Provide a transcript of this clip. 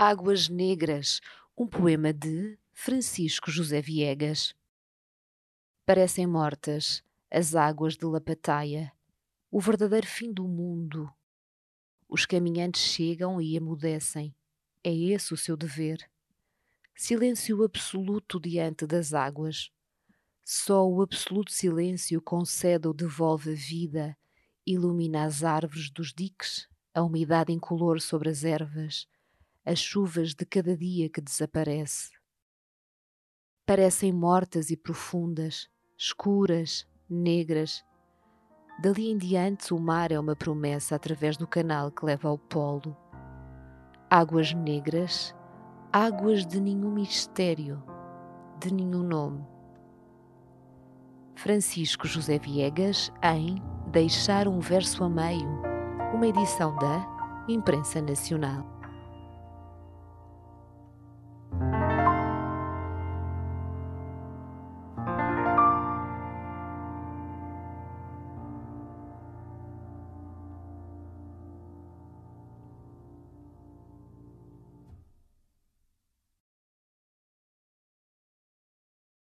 Águas Negras, um poema de Francisco José Viegas. Parecem mortas as águas de Lapataia, o verdadeiro fim do mundo. Os caminhantes chegam e emudecem. É esse o seu dever. Silêncio absoluto diante das águas. Só o absoluto silêncio concede ou devolve a vida, ilumina as árvores dos diques, a umidade incolor sobre as ervas, as chuvas de cada dia que desaparece. Parecem mortas e profundas, escuras, negras. Dali em diante, o mar é uma promessa através do canal que leva ao polo. Águas negras, águas de nenhum mistério, de nenhum nome. Francisco José Viegas em Deixar um Verso a Meio, uma edição da Imprensa Nacional.